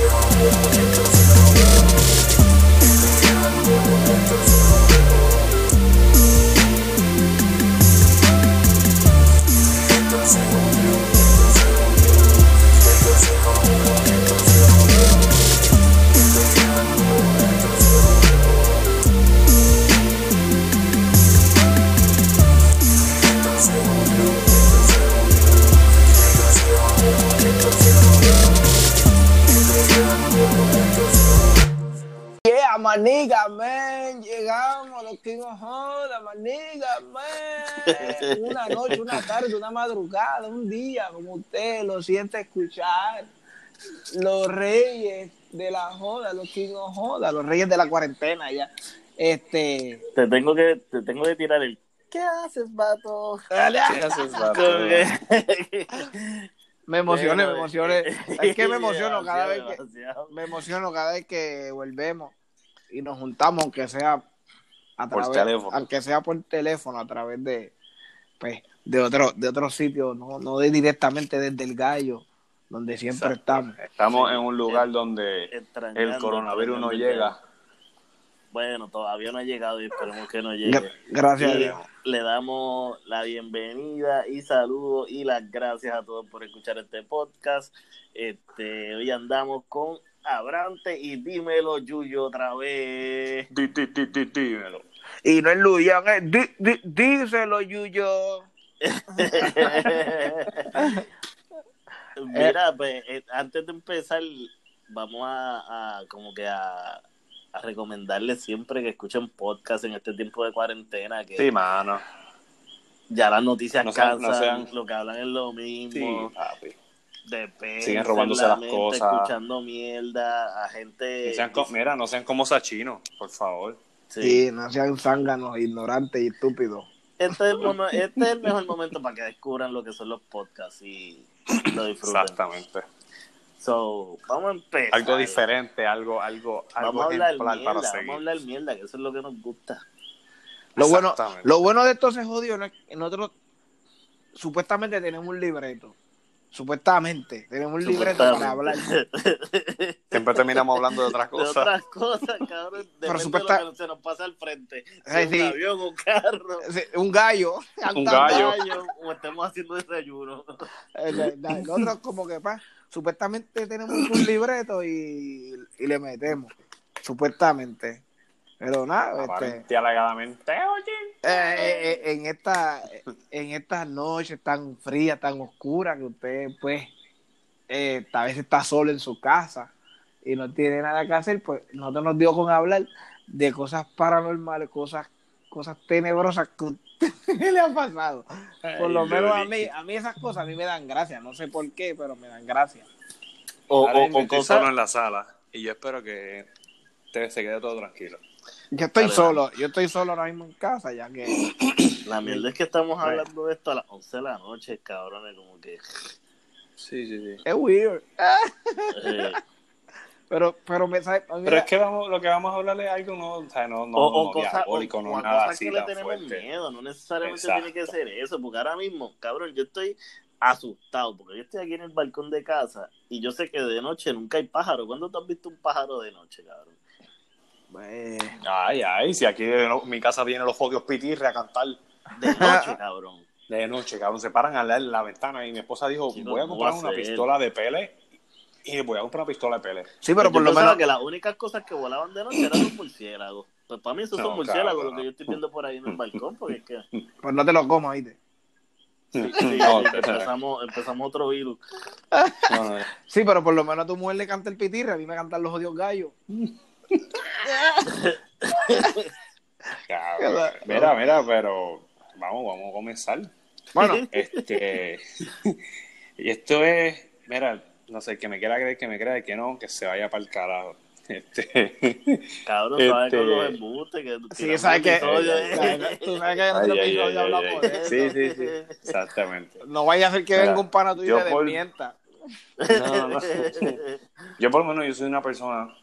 Yeah, Maniga, man. Una noche, una tarde, una madrugada, un día, como usted lo siente escuchar. Los reyes de la joda, los King of Joda, los reyes de la cuarentena ya. Este. Te tengo que, te tengo que tirar el. ¿Qué haces, vato? ¿Qué haces, que- Me emocioné, me emocioné. Es que me emociono cada vez que me emociono cada vez que volvemos y nos juntamos, aunque sea a Por través, teléfono. aunque sea por teléfono, a través de pues de otro, de otro sitio, no, no de directamente desde el gallo, donde siempre estamos. Estamos en un lugar donde Extrañando, el coronavirus no llega. Bueno, todavía no ha llegado y esperemos que no llegue. Gra- Gracias a Y Dios. le damos la bienvenida y saludos y las gracias a todos por escuchar este podcast. Este, hoy andamos con Abrante y dímelo, Yuyo, otra vez. Dímelo. Y no es Luyan, es di- di- díselo, Yuyo. Mira, pues eh, antes de empezar, vamos a, a como que a, a recomendarles siempre que escuchen podcast en este tiempo de cuarentena, que Sí, mano. ya las noticias No sean- cansan, no sean- lo que hablan es lo Sí, mismo. papi. de peso Siguen robándose la las mente, cosas. escuchando mierda a gente. No sean co- mira, no sean como Sachino, por favor. Sí. Sí, no sean zánganos, ignorantes y estúpidos. Este, es el mono- este es el mejor momento para que descubran lo que son los podcasts y lo disfruten. Exactamente. So, vamos a empezar. Algo diferente, algo, algo, Vamos algo a hablar mierda, para vamos a seguir. hablar mierda, que eso es lo que nos gusta. Lo bueno, lo bueno de esto se jodió, ¿no? es que nosotros supuestamente tenemos un libreto. Supuestamente tenemos un libreto para hablar. Siempre terminamos hablando de otras De cosas. otras cosas, cabrón. Pero supuesta- de lo que se nos pasa al frente. Si Ay, es sí. un avión, un carro, Sí, Un gallo. Un gallo. gallo, o estemos haciendo desayuno. Eh, Nosotros como que pa, supuestamente tenemos un libreto y, y le metemos. Supuestamente. Pero nada, este, alegadamente, oye. Eh, eh, en esta en estas noches tan frías, tan oscuras que usted pues eh, tal vez está solo en su casa y no tiene nada que hacer, pues nosotros nos dio con hablar de cosas paranormales, cosas cosas tenebrosas que a usted le han pasado. Por lo menos a mí, a mí esas cosas a mí me dan gracia, no sé por qué, pero me dan gracia. O, o- cosas. solo en la sala y yo espero que te, se quede todo tranquilo. Yo estoy Dale, solo, yo estoy solo ahora mismo en casa, ya que La mierda es que estamos Right. hablando de esto a las 11 de la noche, cabrones, como que... Sí, sí, sí. es weird. eh, Pero, pero me sabe, Pero es que vamos, lo que vamos a hablar es algo no, o sea, no, no, o, o no cosas, o- diabólico, no nada cosas así que le tenemos fuerte. miedo, no necesariamente Exacto. tiene que ser eso, porque ahora mismo, cabrón, yo estoy asustado, porque yo estoy aquí en el balcón de casa y yo sé que de noche nunca hay pájaro. ¿Cuándo tú has visto un pájaro de noche, cabrón? Eh, Ay, ay, si aquí de no- mi casa vienen los jodidos pitirre a cantar De noche, cabrón. de noche, cabrón, se paran a leer la ventana y mi esposa dijo, voy a ¿cómo comprar a una pistola de pele y voy a comprar una pistola de pele. sí, pero Yo por lo menos, que las únicas cosas que volaban de noche eran los murciélagos. Pues para mí esos No, son murciélagos, cabrón. lo que yo estoy viendo por ahí en el balcón, porque es que... pues no te lo comas, ¿viste? Sí, sí, No, empezamos, empezamos otro virus. Sí, pero por lo menos a tu mujer le canta el pitirre, a mí me cantan los odios gallos. Cabrón. Mira, mira, pero vamos, vamos a comenzar. Bueno, Este, y esto es, mira, no sé, que me quiera creer, que me crea, que no, que se vaya para el carajo. Este, Cabrón, ¿sabes Este- con los embustes? Que sí, sabes que, sabes- tú sabes que en otro episodio hablamos de eso. Sí, sí, sí, exactamente. No vaya a ser que Mira, venga un pana tuyo y te por- desmienta. No, no. Yo por lo menos yo soy una persona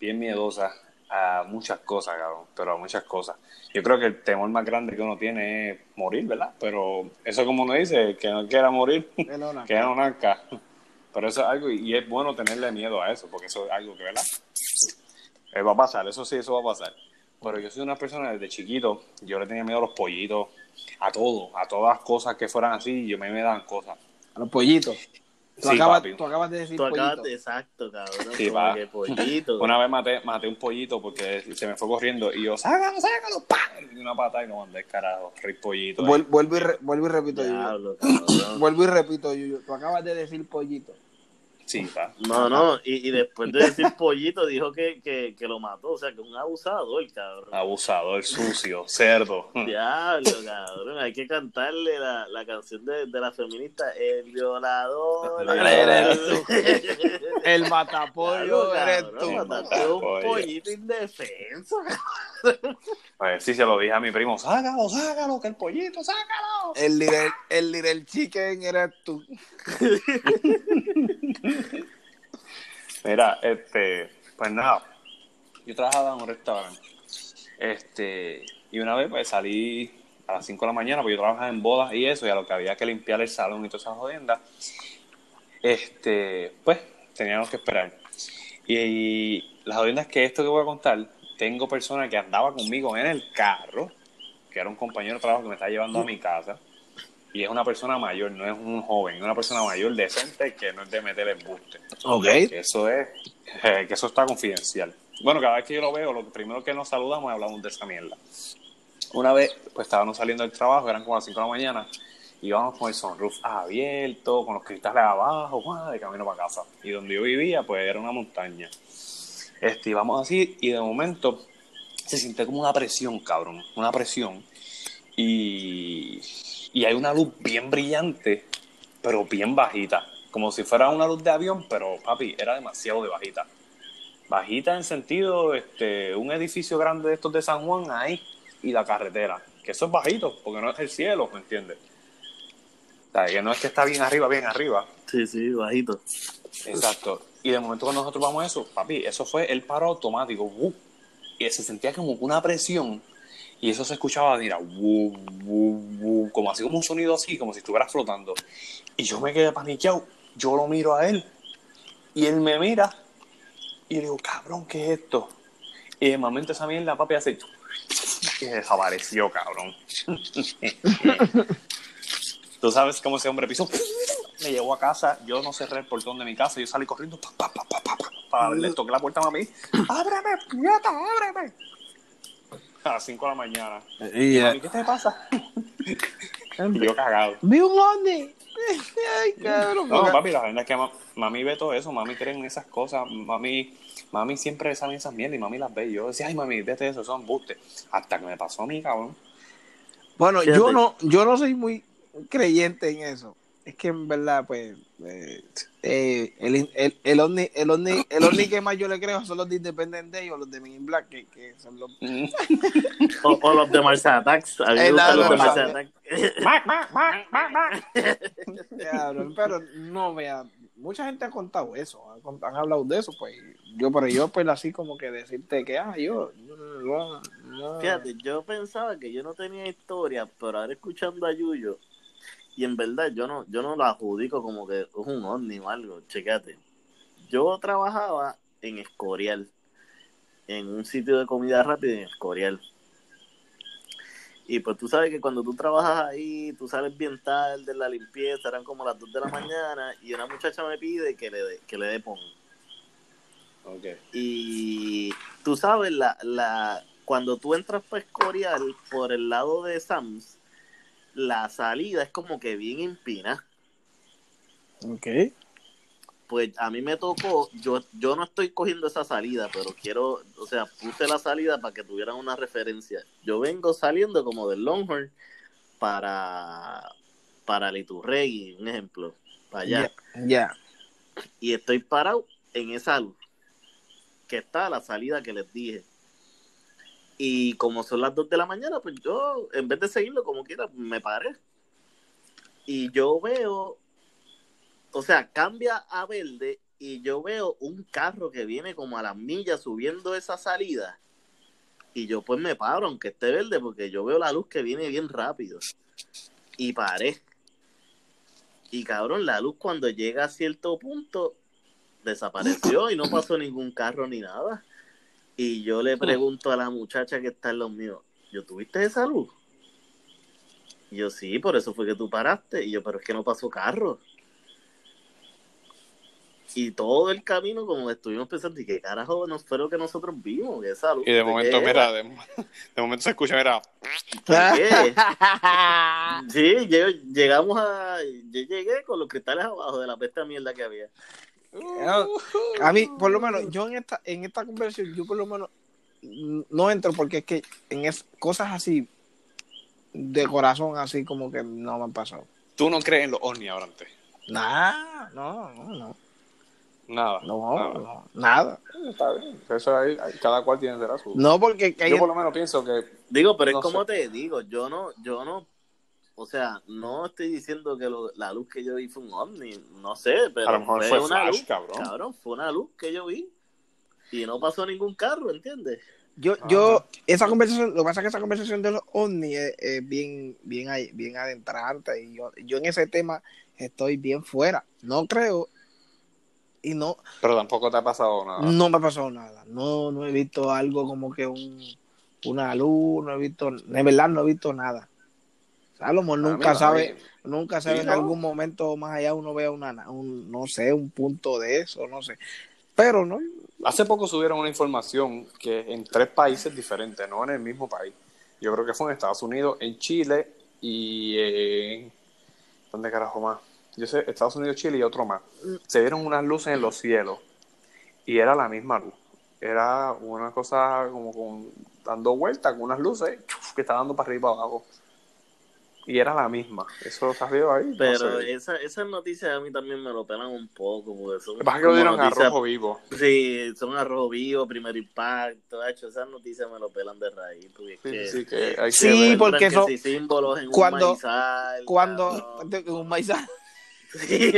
bien miedosa a muchas cosas, cabrón, pero a muchas cosas. Yo creo que el temor más grande que uno tiene es morir, ¿verdad? Pero eso como uno dice, que no quiera morir, que no nazca. Pero eso es algo, y es bueno tenerle miedo a eso, porque eso es algo que, ¿verdad? Eh, va a pasar, eso sí, eso va a pasar. Pero yo soy una persona desde chiquito, yo le tenía miedo a los pollitos, a todo, a todas las cosas que fueran así, yo me, me dan cosas. A los pollitos. Tú, Sí, acabas, tú acabas de decir Tú pollito. acabas de, exacto, cabrón. Sí, como va. que pollito. Una vez maté, maté un pollito porque se me fue corriendo y yo, sácalo, sácalo, ¡pam! Y una pata y lo mandé carajo, rey pollito. Vuel- vuelvo, y re- vuelvo y repito, Yuyo. Diablo, cabrón. Vuelvo y repito, Yuyo. Tú acabas de decir pollito. Sí, pa. No, no, y, y después de decir pollito dijo que, que, que lo mató, o sea, que un abusador, cabrón. Abusador, sucio, cerdo. Diablo, cabrón, hay que cantarle la, la canción de, de la feminista, el violador. El violador El matapollo Diablo, eres cabrón, tú. mataste un Oye. pollito indefenso. Pues sí, se lo dije a mi primo, sácalo, sácalo, que el pollito, sácalo. El little, el little chicken eres tú. Mira, este, pues nada, yo trabajaba en un restaurante. Este, y una vez pues salí a las 5 de la mañana, porque yo trabajaba en bodas y eso, y a lo que había que limpiar el salón y todas esas jodiendas, este, pues teníamos que esperar. Y, la jodienda es que esto que voy a contar, tengo personas que andaba conmigo en el carro, que era un compañero de trabajo que me está llevando a mi casa, y es una persona mayor, no es un joven, es una persona mayor decente que no es de meter el buste. Ok. Que eso es, eh, que eso está confidencial. Bueno, cada vez que yo lo veo, lo primero que nos saludamos y hablamos de esa mierda. Una vez, pues estábamos saliendo del trabajo, eran como las 5 de la mañana, y íbamos con el sunroof abierto, con los cristales abajo, de camino para casa. Y donde yo vivía, pues era una montaña. Este, íbamos así, y de momento se siente como una presión, cabrón, una presión. Y, y hay una luz bien brillante, pero bien bajita. Como si fuera una luz de avión, pero papi, era demasiado de bajita. Bajita en sentido, este, un edificio grande de estos de San Juan ahí y la carretera. Que eso es bajito, porque no es el cielo, ¿me entiendes? O sea, que no es que está bien arriba, bien arriba. Sí, sí, bajito. Exacto. Y de momento cuando nosotros vamos a eso, papi, eso fue el paro automático. Y se sentía como una presión. Y eso se escuchaba, mira, como así como un sonido así, como si estuviera flotando. Y yo me quedé paniqueado. Yo lo miro a él. Y él me mira. Y le digo, cabrón, ¿qué es esto? Y de momento esa mierda, papi, hace... Y desapareció, cabrón. Tú sabes cómo ese hombre pisó. Me llevó a casa, yo no cerré el portón de mi casa, yo salí corriendo pa, pa, pa, pa, pa, pa, para abrirle, toqué la puerta a mami. ¡Ábreme, puñeta, ábreme! A las 5 de la mañana. Y, Mami, ¿qué te pasa? y yo cagado. Vi un ovni. Ay, cabrón. No, papi, la verdad es que ma- mami ve todo eso, mami cree en esas cosas, mami, mami siempre sabe esas mierdas y mami las ve. Y yo decía, ay, mami, vete eso, son bustes. Hasta que me pasó a mí, cabrón. Bueno, Fíjate. yo no, yo no soy muy creyente en eso. Es que en verdad, pues, eh, eh, el, el, el, ovni, el, ovni, el ovni que más yo le creo son los de Independent Day o los de Men in Black, que, que son los... O, o los de Mars Attacks. A mí me Eh, gustan los de no. Attacks. Pero no, vea, mucha gente ha contado eso, han, hablado de eso, pues yo, pero yo, pues así como que decirte que, ah, yo, no, no. Fíjate, yo pensaba que yo no tenía historia, pero ahora escuchando a Yuyo, y en verdad yo no, yo no lo adjudico como que es un ovni o algo, checate. Yo trabajaba en Escorial, en un sitio de comida rápida en Escorial. Y pues tú sabes que cuando tú trabajas ahí, tú sales bien tarde de la limpieza, eran como las 2 de la mañana, y una muchacha me pide que le dé, que le dé pon. Y tú sabes, la, la, cuando tú entras para Escorial por el lado de Sams, la salida es como que bien empina. Ok. Pues a mí me tocó, yo, yo no estoy cogiendo esa salida, pero quiero, o sea, puse la salida para que tuvieran una referencia. Yo vengo saliendo como del Longhorn para, para Liturregui, un ejemplo, para allá. Ya, y estoy parado en esa luz que está la salida que les dije. Y como son las 2 de la mañana, pues yo, en vez de seguirlo como quiera, me paré. Y yo veo, o sea, cambia a verde y yo veo un carro que viene como a las millas subiendo esa salida. Y yo pues me paro, aunque esté verde, porque yo veo la luz que viene bien rápido. Y paré. Y cabrón, la luz cuando llega a cierto punto desapareció y no pasó ningún carro ni nada. Y yo le pregunto a la muchacha que está en los míos, ¿yo tuviste esa luz? Y yo, sí, por eso fue que tú paraste. Y yo, pero es que no pasó carro. Y todo el camino, como estuvimos pensando, ¿y qué carajo no fue lo que nosotros vimos? Esa luz, Y de momento, mira, de, de momento se escucha, mira. Sí, yo- llegamos a. Yo llegué con los cristales abajo de la pesta mierda que había. A mí, por lo menos, yo en esta, en esta conversación, yo por lo menos no entro porque es que en es, cosas así de corazón, así como que no me han pasado. tú no crees en los ovnis, Abrante. Nah, no, no, no, Nada. no, nada. no, nada. Está bien. Eso ahí, cada cual tiene será su. No, porque Yo por lo menos pienso que Digo, pero No es como sé. te digo, yo no, yo no, o sea, no estoy diciendo que lo- la luz que yo vi fue un ovni, no sé, pero A lo mejor fue flash, cabrón. fue una luz que yo vi y no pasó ningún carro, ¿entiendes? yo, yo, esa conversación, lo que pasa es que esa conversación de los ovnis es, es bien, bien, ahí- bien adentrante y yo, yo en ese tema estoy bien fuera. No creo y no, Pero tampoco te ha pasado nada. No me ha pasado nada. No, no he visto algo como que un, una luz, no he visto, de verdad no he visto nada. Salomón Ah, nunca sabe, nunca sabe en algún momento más allá uno vea una, un, no sé, un punto de eso, no sé. Pero no, Hace poco subieron una información que en tres países diferentes, no en el mismo país. Yo creo que fue en Estados Unidos, en Chile y en... ¿Dónde carajo más? Yo sé, Estados Unidos, Chile y otro más. Se vieron unas luces en los cielos y era la misma luz. Era una cosa como con dando vueltas con unas luces que está dando para arriba y para abajo. Y era la misma. Eso salió ahí. no Pero sé. esa, esas noticias a mí también me lo pelan un poco, porque son que pasa es que lo dieron a noticias- rojo vivo. Sí, son arrojo vivo, primer impacto, hecho, esas noticias me lo pelan de raíz, porque es Sí, que... sí, que hay que Sí, ver. muestran porque que eso- si símbolos en cuando- un maizal, cuando un maizal, Sí,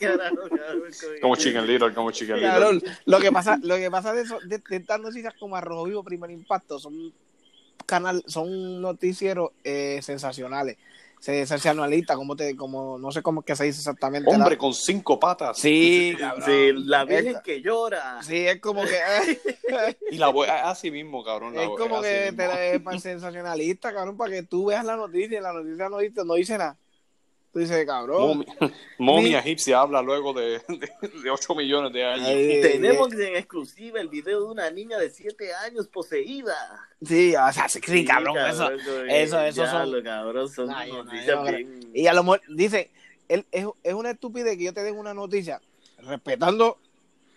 carajo, Como Chicken Little, como Chicken Little. cabrón, lo que pasa, lo que pasa de eso, de, de estas noticias como Arrojo Vivo, Primer Impacto, son canal, son noticieros eh, sensacionales, sensacionalistas, como te, como, no sé cómo es que se dice exactamente. la- Hombre con cinco patas. Sí, cabrón. Sí, la virgen Esta- que llora. Sí, es como que Y la voz así mismo, cabrón. la es como que te es para sensacionalista, cabrón, para que tú veas la noticia y la noticia no dice, no dice nada. Tú dices, cabrón. Momia, momia Mi- egipcia habla luego de, de, de 8 millones de años. Ay, Tenemos en exclusiva el video de una niña de 7 años poseída. Sí, o sea, sí, sí, cabrón, Sí, eso. cabrón, eso- eso ya son- lo cabrón, son Ay, no, noticias yo no creo. bien... Y a lo mejor dice, él, es, es una estupidez que yo te den una noticia respetando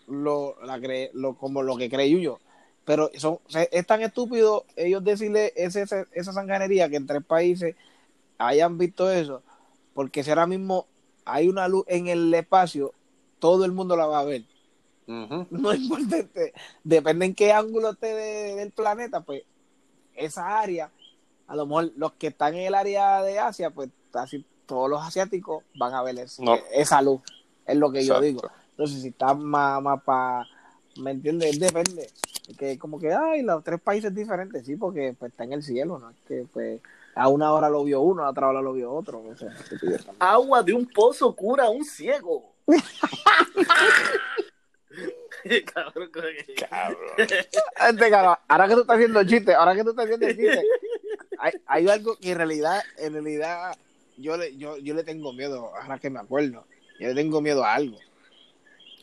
lo, la cre- lo, como lo que cree Yuyo. Pero son, es tan estúpido ellos decirle ese, ese- esa sanganería que en tres países hayan visto eso, porque si ahora mismo hay una luz en el espacio, todo el mundo la va a ver. Ujú. No es importante, depende en qué ángulo esté de- del planeta, pues esa área, a lo mejor los que están en el área de Asia, pues casi todos los asiáticos van a ver No. esa luz, es lo que yo digo. Entonces, si está más, más para, ¿me entiendes? Depende. Que como que, ay, los tres países diferentes, sí, porque pues, está en el cielo, ¿no? Es que pues a una hora lo vio uno, a otra hora lo vio otro. Agua de un pozo cura a un ciego. cabrón, Cabrón. Este, cabrón, ahora que tú estás haciendo chiste, ahora que tú estás haciendo chiste, hay, hay algo que en realidad, en realidad, yo le, yo, yo le tengo miedo, ahora que me acuerdo, yo le tengo miedo a algo.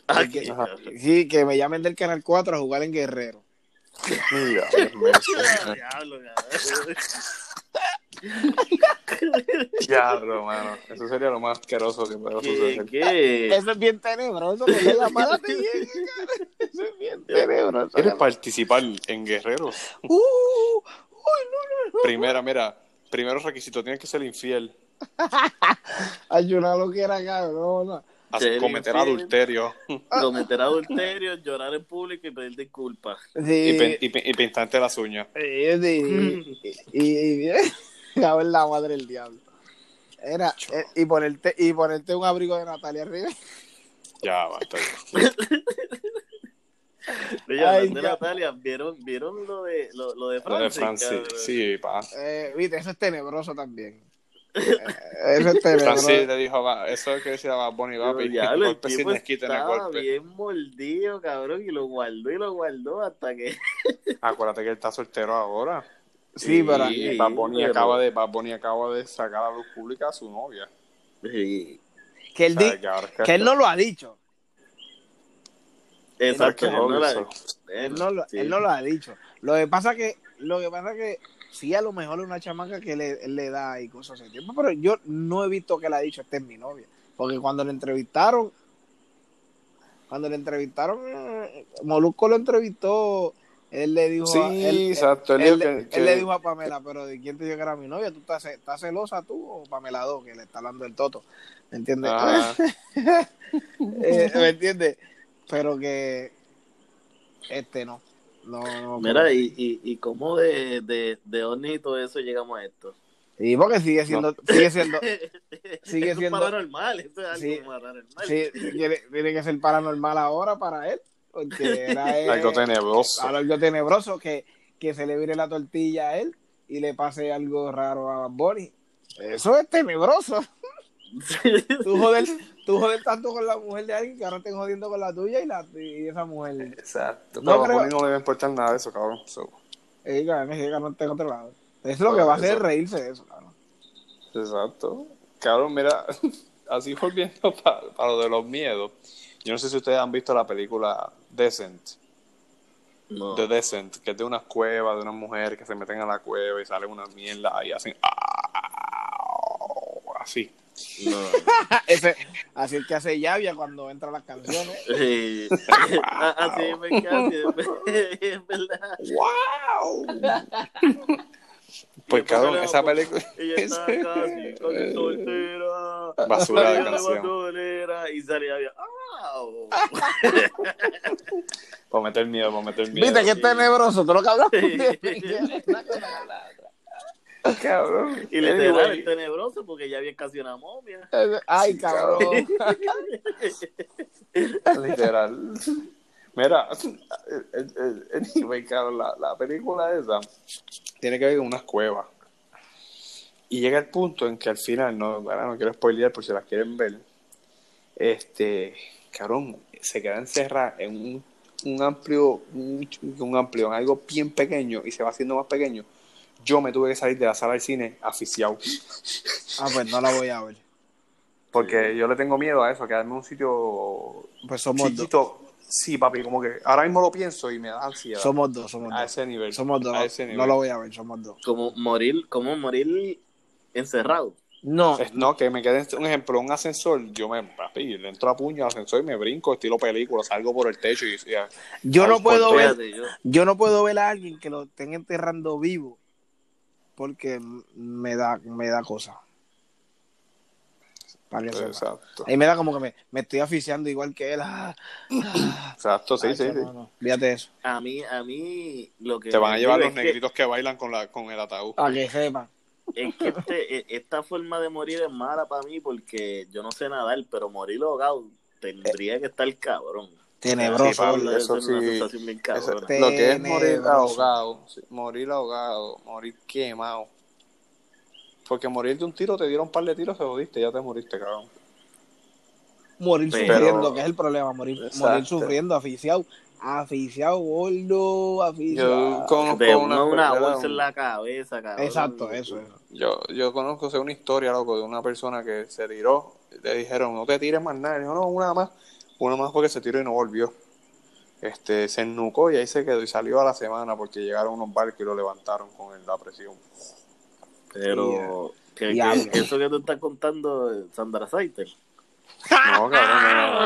Ah, que-. Sí, que me llamen del Canal 4 a jugar en Guerrero. Diablo, cabrón. Diablo, mano. Eso sería lo más asqueroso que puede suceder. ¿Qué? Eso es bien tenebroso, que le llaman a ti, cara. Eso es bien tenebroso. ¿Quieres participar en guerreros? Uh, uy, no, no, no. Primera, mira, primero requisito, tienes que ser infiel, Ay, yo no lo quiera, cabrón. Ser cometer infiel. adulterio Cometer adulterio, llorar en público y pedir disculpas. y, Sí, y pin- y pintarte las uñas. Sí, sí, y, y, y- a ver la madre del diablo. Era, eh, y ponerte, y ponerte un abrigo de Natalia arriba. Ya, basta. Ay, de. Natalia, ¿vieron, ¿vieron lo de, lo, lo de Lo de Francis? Francis, sí, pa. Eh, viste, eso es tenebroso también. Eso es tenebroso. Francis le dijo, va, eso es que decía va, Pero ya, el golpe sin desquite en el golpe. bien mordido, cabrón, y lo guardó y lo guardó hasta que... Acuérdate que él está soltero ahora. Sí, pero Y Bad Bunny, pero- acaba de, Bad Bunny acaba de sacar a luz pública a su novia. Sí. que él, O sea, di- que él no lo ha dicho. Exacto, él no, la- eso. Él no, lo, sí. él no lo ha dicho. Lo que pasa que, lo que pasa que sí a lo mejor es una chamaca que le, él le da y cosas así. Pero yo no he visto que le ha dicho esta es mi novia. Porque cuando le entrevistaron, cuando le entrevistaron, eh, Molusco lo entrevistó, él le dijo Sí, a, él, exacto. Él, él, dijo él que, le dijo a Pamela, pero ¿de quién te dijo que era mi novia? ¿Tú estás, estás celosa tú o Pamela 2 que le está hablando el toto? ¿Me entiendes? Ajá. Eh, ¿Me entiendes? Pero que este no. No, no Mira, y, y, y cómo de, de, de ovni y todo eso llegamos a esto. Y porque sigue siendo, sigue siendo, Sigue Eso siendo- es paranormal, eso es algo Sí. paranormal. sí, tiene, tiene que ser paranormal ahora para él, porque era él, algo tenebroso. algo tenebroso que, que se le vire la tortilla a él y le pase algo raro a Bunny. Eso es tenebroso. Tú joder, tú joder tanto con la mujer de alguien que ahora estén jodiendo con la tuya y, la, y esa mujer. Exacto. No Pero a creo- Bunny no le va a importar nada de eso, cabrón. So, Eh, cabrón, es que otro lado. Eso es lo que va a hacer es reírse de eso, cabrón. Exacto. Cabrón, mira, así volviendo para lo de los miedos. Yo no sé si ustedes han visto la película Descent, No. The Descent, que es de unas cuevas, de unas mujeres que se meten a la cueva y salen unas mierdas y hacen "Au", así. no. Ese, así es que hace llavia cuando entran las canciones. Sí. Ah, Así me casi, es verdad. ¡Wow! Pues cabrón, esa película Ella está casi, casi soltera. Basura de canción. Bandolera, Y salía bien. ¡Au! Para meter miedo, para meter miedo. Viste que es tenebroso, todo lo que hablamos. Cabrón. Y literal, Anyway, es tenebroso porque ya había casi una momia. Ay, cabrón. Literal. Mira, anyway, cabrón, la, la película esa tiene que ver con unas cuevas. Y llega el punto en que al final, no, bueno, no quiero spoilear por si las quieren ver, este, cabrón, se queda encerrada en un, un amplio, un, un amplio, en algo bien pequeño y se va haciendo más pequeño. Yo me tuve que salir de la sala del cine aficiado. Ah, pues no la voy a ver. Porque yo le tengo miedo a eso, a quedarme en un sitio Pues somos dos. Sí, papi, como que ahora mismo lo pienso y me da ansiedad. Somos dos, somos a dos. ese nivel. Somos dos. A ese nivel. No lo voy a ver, somos dos. Como morir, como morir encerrado. No, Es- No, que me quede un ejemplo, un ascensor, yo me, papi, le entro a puño al ascensor y me brinco, estilo película, salgo por el techo y, y- yo no puedo ver, yo. yo no puedo ver a alguien que lo estén enterrando vivo porque me da, me da cosa. Para que. Exacto. Ahí me da como que me, me estoy aficiando igual que él. Ah, ah. Exacto, sí, Ay, sí, sí. no, no. Fíjate eso. A mí, a mí, lo que. Te van a llevar los que- negritos que bailan con, la, con el ataúd. Para que sepan. Es que este- e- esta forma de morir es mala para mí porque yo no sé nadar, pero morir ahogado tendría que estar cabrón. Tenebroso. Sí, Pablo, eso sí. Eso- lo que es morir ahogado, morir ahogado, morir quemado. Porque morir de un tiro, te dieron un par de tiros, te jodiste, ya te moriste, cabrón. Morir Pero- sufriendo, que es el problema. Morir, Exacto. morir sufriendo, aficiado. Aficiado, gordo, aficiado. Yo conozco De una, una, bolsa en la cabeza, cabrón. Exacto, eso, eso. Yo, yo conozco o sea, una historia, loco, de una persona que se tiró. Le dijeron, no te tires más nada. Y dijo, no, una más. Una más porque se tiró y no volvió. Este, se ennucó y ahí se quedó y salió a la semana porque llegaron unos barcos y lo levantaron con la presión. Pero que- que eso que tú estás contando, eh, Sandra Saiter. No, cabrón, no,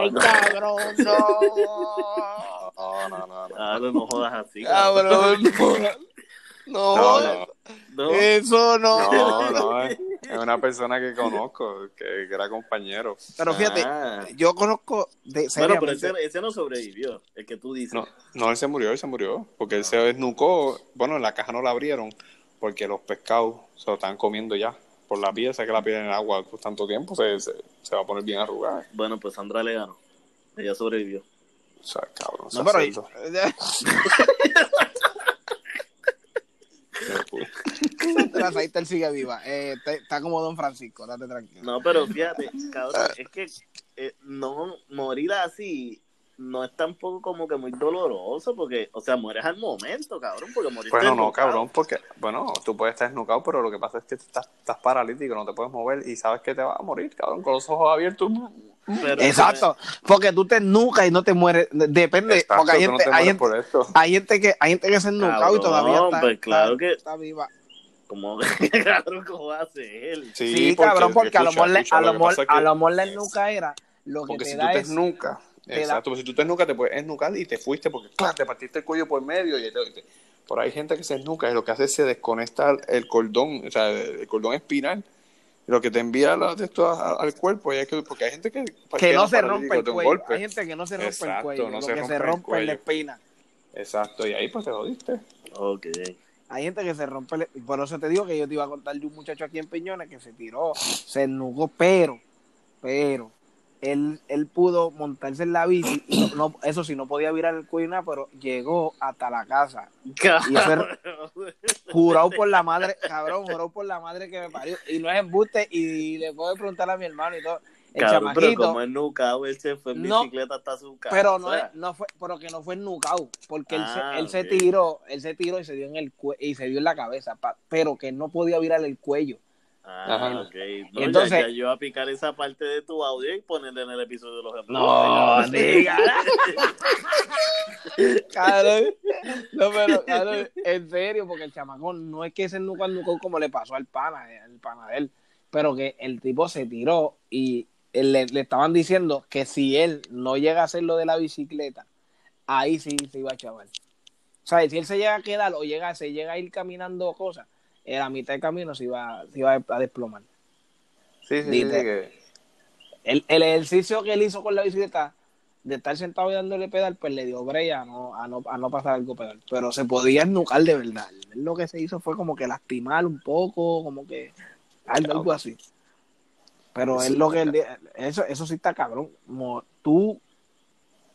Ay, cabrón, no. no, no, no, no. Ah, no, no jodas así. Cabrón, no. No, No, no, No, eso no. no, no, es una persona que conozco, que, que era compañero. Pero fíjate, Ah. yo conozco de Bueno, pero ese, ese no sobrevivió, el que tú dices. No, no, él se murió, él se murió, porque él se desnucó, bueno, en la caja no la abrieron, porque los pescados se lo están comiendo ya, por la pieza que la piel en el agua por tanto tiempo, se, se, se va a poner bien arrugada. Bueno, pues Sandra le ganó. Ella sobrevivió. O sea, cabrón, No, pero ahí él sigue viva. Eh, está como Don Francisco, date tranquilo. No, pero fíjate, cabrón, es que eh, no morir así no es tampoco como que muy doloroso, porque, o sea, mueres al momento, cabrón, porque morir Bueno, no, cabrón, porque, bueno, tú puedes estar desnucado, pero lo que pasa es que estás, estás paralítico, no te puedes mover y sabes que te vas a morir, cabrón, con los ojos abiertos. Pero, Exacto, porque tú te nucas y no te mueres. Depende, Exacto, porque hay no gente, te hay mueres gente, por esto. hay gente que hay gente que se ennucado y Cabrón, todavía está, pues claro está- que- está viva. Como, cabrón, ¿cómo va a ser? Sí, cabrón, porque a lo escucha, mejor le- escucha, a lo mejor a lo mejor la ennuca era lo que Porque te si da tú te es esnucas, da- exacto, pues si tú te esnucas te puedes esnucar y te fuiste porque, claro, te partiste el cuello por medio y te, y te- por ahí hay gente que se esnuca y lo que hace es se desconecta el cordón, o sea, el cordón espinal, lo que te envía la, esto a- al cuerpo, y hay que, porque hay gente que... que no se rompe el cuello. Hay gente que no se rompe el Exacto, cuello, no lo se que rompe se rompe es la espina. Exacto, y ahí pues te jodiste. Ok. Hay gente que se rompe, el- y por eso te digo que yo te iba a contar de un muchacho aquí en Peñones que se tiró, se ennucó, pero, pero, él, él pudo montarse en la bici, y no, no- eso sí, no podía virar el nada, pero llegó hasta la casa, Y jurado por la madre, cabrón, jurado por la madre que me parió, y no es embuste, y le puedo preguntar a mi hermano y todo, el Cabrón, pero como es nucao, él se fue en No, bicicleta hasta su casa. pero no, no fue, pero que no fue nucao, porque él, Ah, se, él se tiró, él se tiró y se dio en el y se dio en la cabeza, pa- pero que no podía virar el cuello. Ah, Ajá. ok. No, entonces- ya, ya yo voy a picar esa parte de tu audio y ponerle en el episodio de los embustes, No, cabrón. diga. Cabrón. No, pero, cabrón, en serio, porque el chamacón no es que se nuca nucó como le pasó al pana, al pana de él, pero que el tipo se tiró y le estaban diciendo que si él no llega a hacer lo de la bicicleta, ahí sí se iba a chaval. O sea, si él se llega a quedar o llega, se llega a ir caminando cosas, en la mitad del camino se iba, se iba a desplomar. Sí, sí, sí, que... el, el ejercicio que él hizo con la bicicleta de estar sentado y dándole pedal, pues le dio breya a no, a no, a no pasar algo pedal. Pero se podía esnucar de verdad. Él Lo que se hizo fue como que lastimar un poco, como que algo, algo así. Pero es lo que él, eso, eso sí está cabrón. Mo- tú,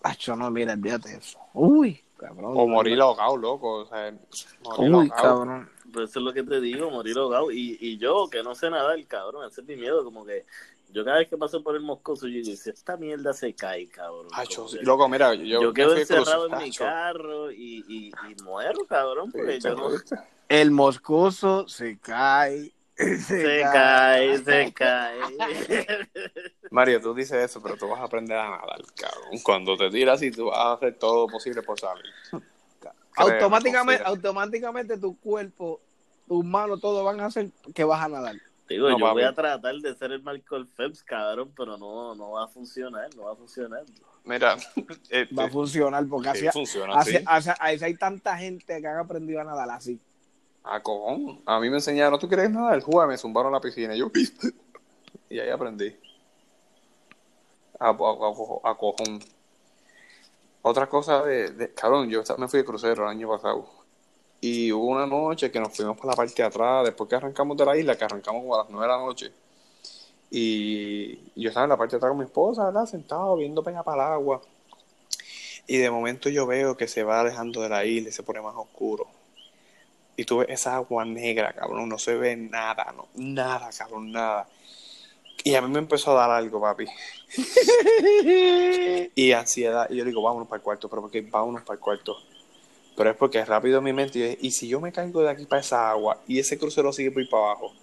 Acho, no, mira, olvídate eso. Uy, cabrón. O morir ahogado, loco, o sea, morir Uy, ahogado. cabrón. Pues eso es lo que te digo, morir ahogado. Y, y yo, que no sé nadar, cabrón, ese es mi miedo. Como que yo cada vez que paso por el moscoso, yo digo, si esta mierda se cae, cabrón. Sí. que- Loco, mira, yo, yo, yo quedo encerrado en mi carro y, y, y muero, cabrón, porque yo no... El moscoso se cae. Se, Se cae, se cae. Mario, tú dices eso, pero tú vas a aprender a nadar, cabrón. Cuando te tiras y tú vas a hacer todo lo posible por salir. automáticamente, tu cuerpo, tus manos, todo van a hacer que vas a nadar. Digo, No, yo voy a tratar de ser el Michael Phelps, cabrón, pero no, no va a funcionar, no va a funcionar. Mira, este, Va a funcionar porque sí, así, funciona así, así. así- así hay tanta gente que han aprendido a nadar así. A cojón. A mí me enseñaron, ¿tú quieres nadar? Juega, me zumbaron a la piscina. y Yo, y ahí aprendí. A, a- a- cojón. Otra cosa de, de- cabrón, yo me fui de crucero el año pasado. Y hubo una noche que nos fuimos para la parte de atrás, después que arrancamos de la isla, que arrancamos como a las nueve de la noche. Y yo estaba en la parte de atrás con mi esposa, ¿verdad? Sentado, viendo pega para el agua. Y de momento yo veo que se va alejando de la isla y se pone más oscuro. Y tú ves esa agua negra, cabrón, no se ve nada, no, nada, cabrón, nada. Y a mí me empezó a dar algo, papi. Y ansiedad. Y yo digo, vámonos para el cuarto, pero porque vámonos para el cuarto. Pero es porque rápido en mi mente, yo dije, y si yo me caigo de aquí para esa agua y ese crucero sigue por ahí para abajo,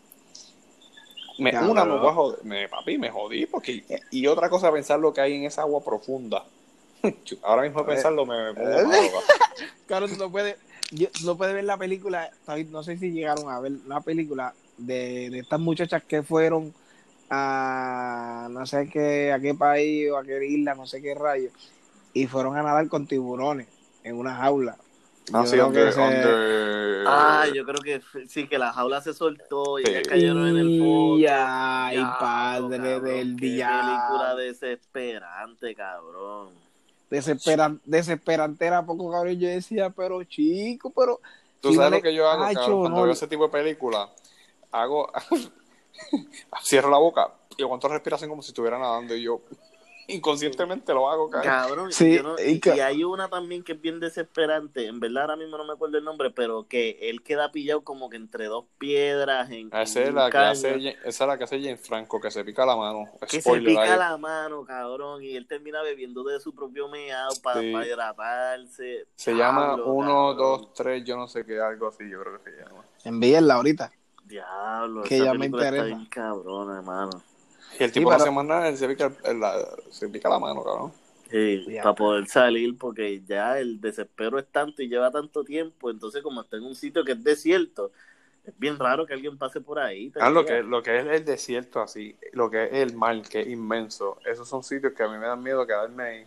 me, Cabrón. una me voy a joder, me, papi, me jodí, porque, y otra cosa, pensar lo que hay en esa agua profunda. Ahora mismo pensarlo me, me. Claro, tú no puedes, yo- no puedes ver la película, no sé si llegaron a ver una película de, de estas muchachas que fueron a no sé qué, a qué país o a qué isla, no sé qué rayo, y fueron a nadar con tiburones en una jaula. Ah, Yo sí, ese- Ah, yo creo que sí, que la jaula se soltó y Sí. ellas cayeron en el fondo. Y ay, Diablo, padre cabrón, del qué diablo. película desesperante, cabrón. Desesperan, desesperantera poco cabrón yo decía pero chico pero ¿Tú sabes lo que yo hago, cabrón? Cuando no. veo ese tipo de película, hago... cierro la boca y aguanto respiración como si estuviera nadando y yo... inconscientemente lo hago, cabrón. Cabrón, Sí, yo no- y y, ca- y hay una también que es bien desesperante. En verdad, ahora mismo no me acuerdo el nombre, pero que él queda pillado como que entre dos piedras. En, Ah, Esa en es la que hace, esa es la que hace Jane Franco, que se pica la mano. Que se pica ahí. la mano, cabrón, y él termina bebiendo de su propio meado para Sí. hidratarse. Se llama Diablo, 1, cabrón. 2, 3, yo no sé qué, algo así, yo creo que se llama. Envíenla ahorita. Diablo, Que esa ya me película está interesa. bien cabrón, hermano. Y el tipo pero- no hace más nada, él se pica, el- la, se pica la mano, cabrón. Sí, para poder salir, porque ya el desespero es tanto y lleva tanto tiempo, entonces como está en un sitio que es desierto, es bien raro que alguien pase por ahí. Ah, lo que, lo que es el desierto así, lo que es el mar, que es inmenso, esos son sitios que a mí me dan miedo quedarme ahí.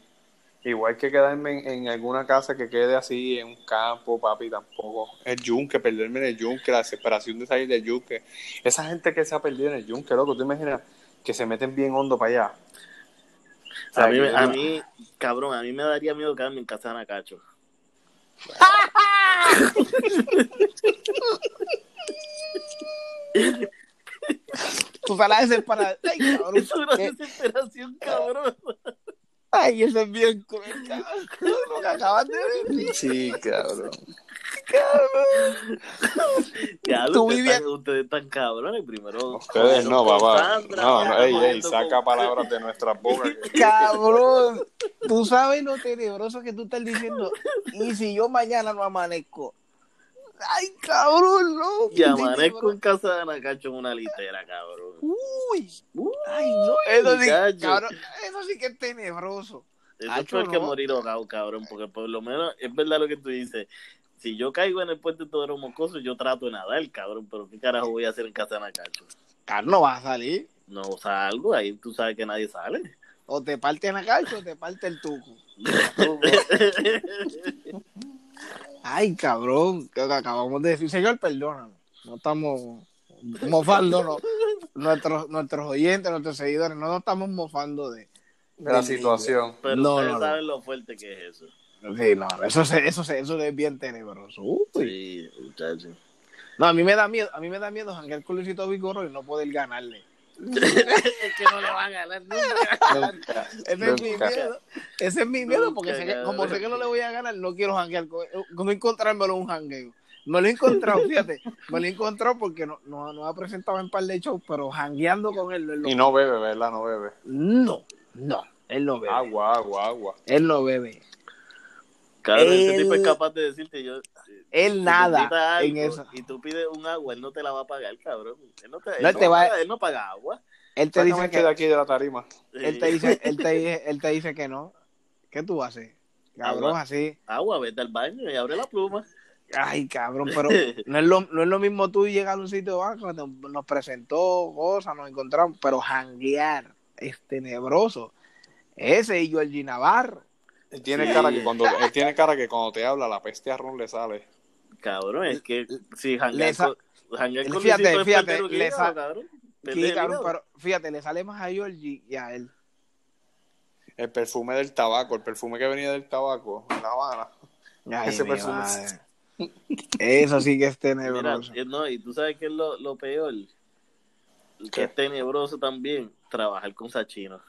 Igual que quedarme en, en alguna casa que quede así en un campo, papi, tampoco. El yunque, perderme en el yunque, la desesperación de salir del yunque. Esa gente que se ha perdido en el yunque, loco, tú imaginas que se meten bien hondo para allá. O sea, A mí, que- a mí, cabrón, a mí me daría miedo quedarme en casa de Anacacho. Tú sabes la desesperada. Ay, cabrón. Es una ¿Qué? desesperación, cabrón. Ay, eso es bien cruel, cabrón. Lo que acabas de decir, Sí, cabrón. Cabrón. Ya, Tú ustedes, vivías- están, ustedes están cabrones. Primero. Ustedes no, papá. No, no, ey, ey, saca con- palabras de nuestras bocas. Cabrón, tú sabes lo tenebroso que tú estás diciendo. Y si yo mañana no amanezco. Ay, cabrón, no. Y amanezco en casa de Anacacho en una litera, cabrón. Uy, Uy, ay, no. Eso sí, cabrón, eso sí que es tenebroso. Eso es que no. morir ahogado, cabrón, porque por lo menos es verdad lo que tú dices. Si yo caigo en el puente todo mocoso, yo trato de nadar, cabrón, pero ¿qué carajo voy a hacer en casa de Anacacho? Carlos, no vas a salir. No salgo, ahí tú sabes que nadie sale. O te parte en la o te parte el tuco. Ay, cabrón, que acabamos de decir, señor, perdóname. No estamos mofando, no. Nuestros, nuestros oyentes, nuestros seguidores, no nos estamos mofando de, De la situación. Pero No, ustedes no, no. saben lo fuerte que es eso. Sí, no, eso, se- eso, se- eso es bien tenebroso. Uy. Sí, muchachos. No, a mí me da miedo, a mí me da miedo janguear con Luisito Vigorro y no poder ganarle. es que no le van a ganar nunca. Nunca. Ese es mi miedo. Ese es mi miedo porque Nunca, sé que- como sé que no le voy a ganar, no quiero janguear con no encontrármelo en un jangueo. Me lo he encontrado, fíjate, me lo he encontrado porque no, no, no ha presentado en par de shows, pero jangueando con él lo Y no bebe, ¿verdad? No bebe. No, no, él no bebe. Agua, agua, agua. Él no bebe. Ese Él- tipo es capaz de decirte yo. Él nada en eso. Y tú pides un agua, él no te la va a pagar, cabrón. Él no, te, él No, no te va- paga, él no paga agua. Él te dice que de aquí de la tarima. él te dice, él te dice, él te dice que no. ¿Qué tú haces? Cabrón, Agua. así. Agua, vete al baño y abre la pluma. Ay, cabrón, pero no es lo, no es lo mismo tú llegar a un sitio de banco, nos nos presentó cosas, nos encontramos, pero janguear es tenebroso. Ese y Georgie Navarro. Él tiene Sí. cara que cuando él tiene cara que cuando te habla la peste a ron le sale. Cabrón, es que si sa- con, janguear con Fíjate, fíjate, le hígado, sa- cabrón. Sí, pero fíjate, le sale más a Georgie y a él. El perfume del tabaco, el perfume que venía del tabaco en La Habana. Ay, Ese perfume. madre. Eso sí que es tenebroso. eh, no, y tú sabes que es lo, lo peor, ¿Qué? que es tenebroso también, trabajar con Sachino.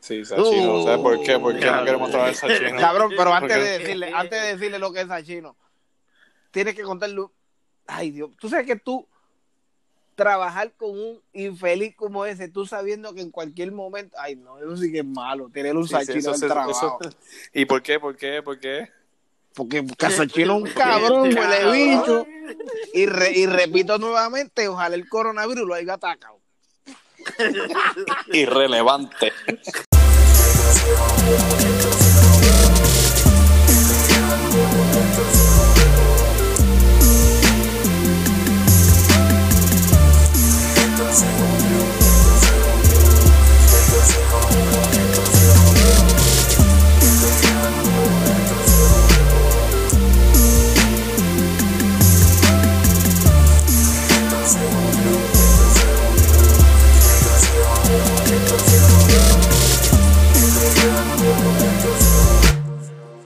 Sí, Sachino. Uh, ¿Sabes por qué? ¿Por qué no queremos traer Sachino? Cabrón, pero antes de decirle, antes de decirle lo que es Sachino, tienes que contarle. Ay, Dios. Tú sabes que tú trabajar con un infeliz como ese, tú sabiendo que en cualquier momento, ay, no, eso sí que es malo, tener un Sí, sí, Sachino eso- en trabajo. eso- ¿Y por qué? ¿Por qué? ¿Por qué? Porque Sachino es un cabrón, huele bicho. Y, re- y repito nuevamente, ojalá el coronavirus lo haya atacado. Irrelevante. Thank you.